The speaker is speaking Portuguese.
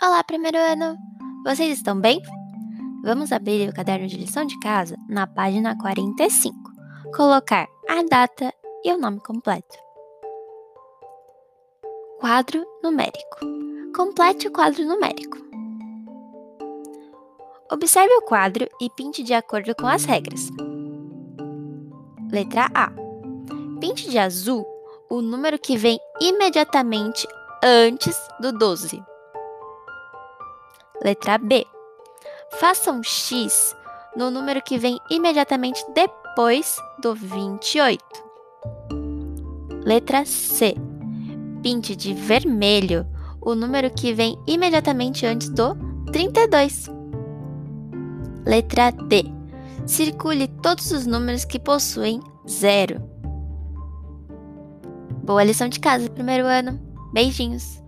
Olá, primeiro ano! Vocês estão bem? Vamos abrir o caderno de lição de casa na página 45. Colocar a data e o nome completo. Quadro numérico. Complete o quadro numérico. Observe o quadro e pinte de acordo com as regras. Letra A. Pinte de azul o número que vem imediatamente antes do 12. Letra B. Faça um X no número que vem imediatamente depois do 28. Letra C. Pinte de vermelho o número que vem imediatamente antes do 32. Letra D. Circule todos os números que possuem zero. Boa lição de casa, primeiro ano. Beijinhos!